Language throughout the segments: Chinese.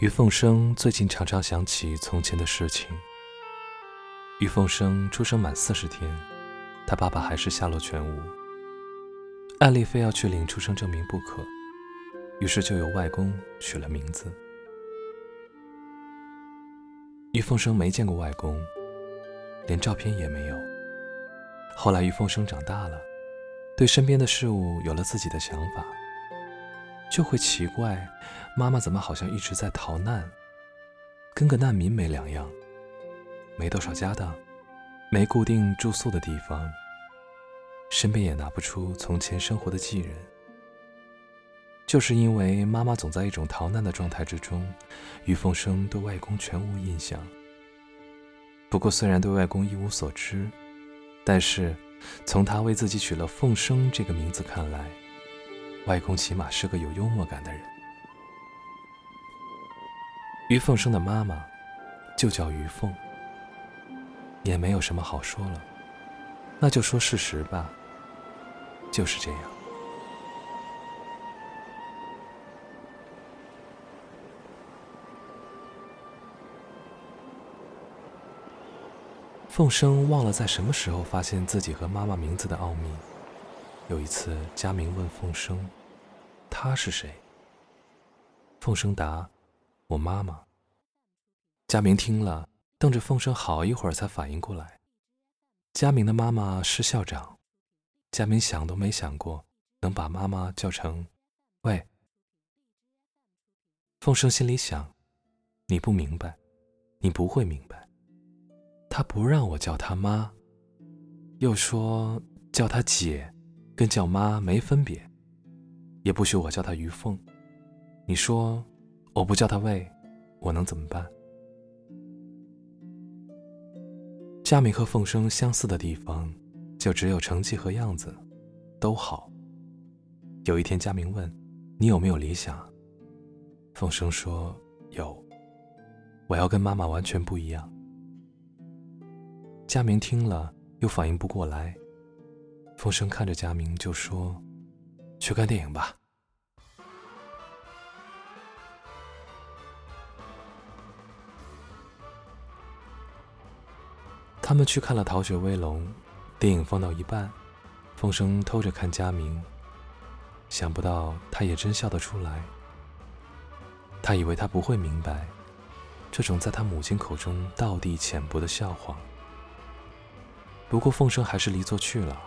于凤生最近常常想起从前的事情。于凤生出生满四十天，他爸爸还是下落全无。艾丽非要去领出生证明不可，于是就由外公取了名字。于凤生没见过外公，连照片也没有。后来于凤生长大了，对身边的事物有了自己的想法。就会奇怪，妈妈怎么好像一直在逃难，跟个难民没两样，没多少家当，没固定住宿的地方，身边也拿不出从前生活的寄人。就是因为妈妈总在一种逃难的状态之中，于凤生对外公全无印象。不过虽然对外公一无所知，但是从他为自己取了凤生这个名字看来。外公起码是个有幽默感的人。于凤生的妈妈就叫于凤，也没有什么好说了，那就说事实吧，就是这样。凤生忘了在什么时候发现自己和妈妈名字的奥秘。有一次，佳明问凤生：“他是谁？”凤生答：“我妈妈。”佳明听了，瞪着凤生好一会儿，才反应过来，佳明的妈妈是校长。佳明想都没想过能把妈妈叫成“喂”。凤生心里想：“你不明白，你不会明白。他不让我叫他妈，又说叫他姐。”跟叫妈没分别，也不许我叫她于凤。你说我不叫她喂，我能怎么办？佳明和凤生相似的地方，就只有成绩和样子都好。有一天，佳明问：“你有没有理想？”凤生说：“有，我要跟妈妈完全不一样。”佳明听了，又反应不过来。凤生看着佳明就说：“去看电影吧。”他们去看了《逃学威龙》，电影放到一半，凤生偷着看佳明，想不到他也真笑得出来。他以为他不会明白，这种在他母亲口中道地浅薄的笑话。不过凤生还是离座去了。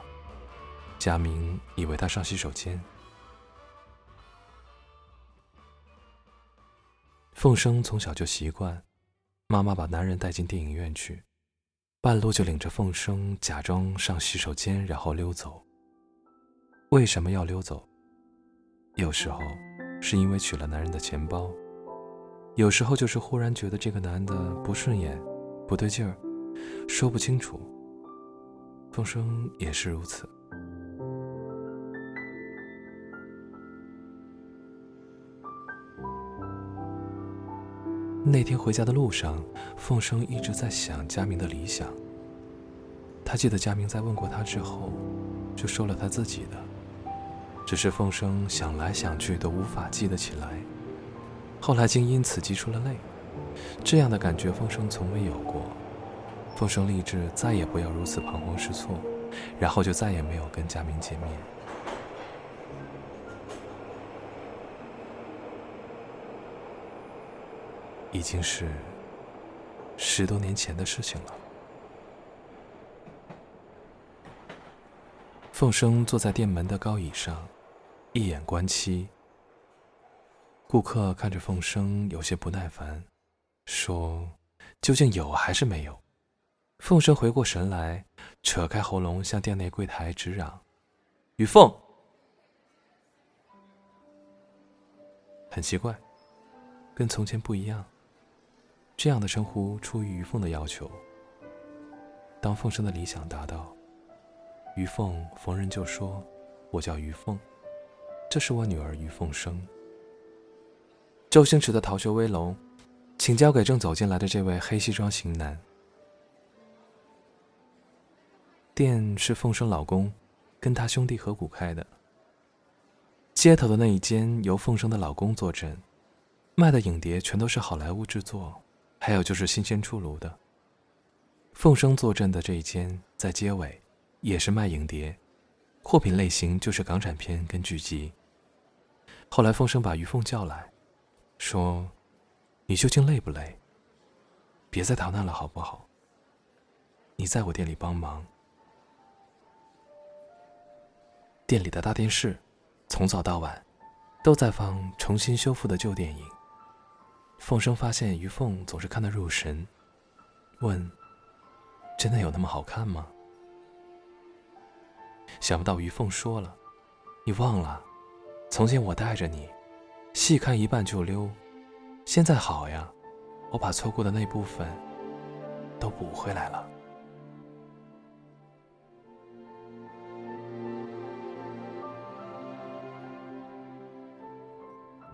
佳明以为他上洗手间。凤生从小就习惯，妈妈把男人带进电影院去，半路就领着凤生假装上洗手间，然后溜走。为什么要溜走？有时候是因为取了男人的钱包，有时候就是忽然觉得这个男的不顺眼、不对劲儿，说不清楚。凤生也是如此。那天回家的路上，凤生一直在想佳明的理想。他记得佳明在问过他之后，就说了他自己的，只是凤生想来想去都无法记得起来。后来竟因此急出了泪，这样的感觉凤生从未有过。凤生立志再也不要如此彷徨失措，然后就再也没有跟佳明见面。已经是十多年前的事情了。凤生坐在店门的高椅上，一眼观七。顾客看着凤生，有些不耐烦，说：“究竟有还是没有？”凤生回过神来，扯开喉咙向店内柜台直嚷：“于凤！”很奇怪，跟从前不一样。这样的称呼出于于凤的要求。当凤生的理想达到，于凤逢人就说：“我叫于凤，这是我女儿于凤生。”周星驰的《逃学威龙》，请交给正走进来的这位黑西装型男。店是凤生老公跟他兄弟合股开的。街头的那一间由凤生的老公坐镇，卖的影碟全都是好莱坞制作，还有就是新鲜出炉的。凤生坐镇的这一间在街尾，也是卖影碟，货品类型就是港产片跟剧集。后来凤生把于凤叫来，说：“你究竟累不累？别再逃难了，好不好？你在我店里帮忙。”店里的大电视，从早到晚，都在放重新修复的旧电影。凤生发现于凤总是看得入神，问：“真的有那么好看吗？”想不到于凤说了：“你忘了，从前我带着你，戏看一半就溜。现在好呀，我把错过的那部分都补回来了。”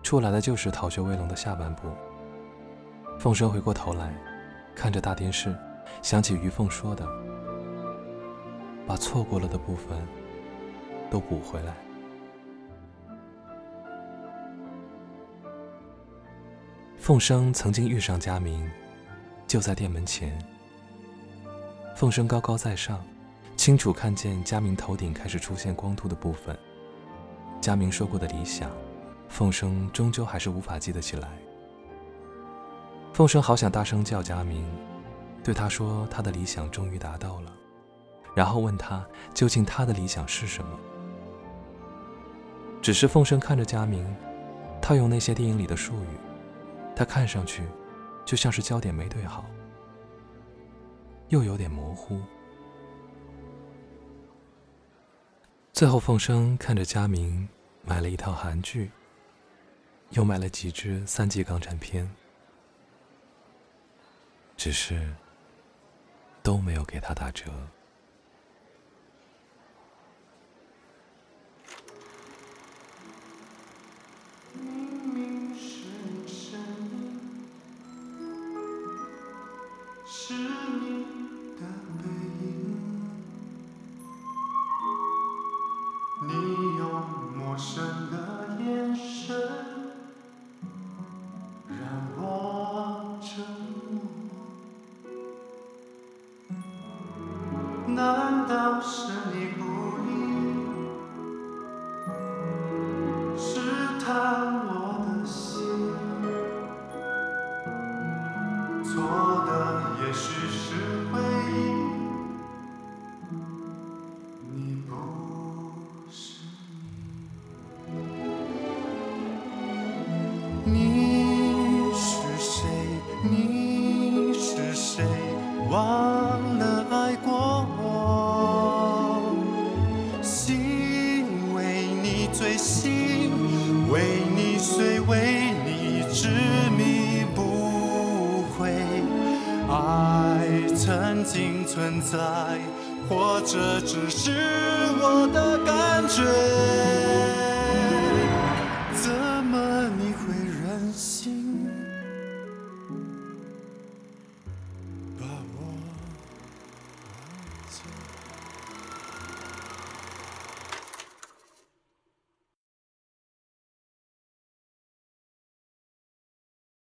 出来的就是《逃学威龙》的下半部。凤生回过头来，看着大电视，想起于凤说的：“把错过了的部分都补回来。”凤生曾经遇上佳明，就在店门前。凤生高高在上，清楚看见佳明头顶开始出现光秃的部分。佳明说过的理想，凤生终究还是无法记得起来。凤生好想大声叫佳明，对他说他的理想终于达到了，然后问他究竟他的理想是什么。只是凤生看着佳明，套用那些电影里的术语，他看上去就像是焦点没对好，又有点模糊。最后，凤生看着佳明买了一套韩剧，又买了几支三级港产片。只是都没有给他打折。陌生的曾经存在，或者只是我的感觉。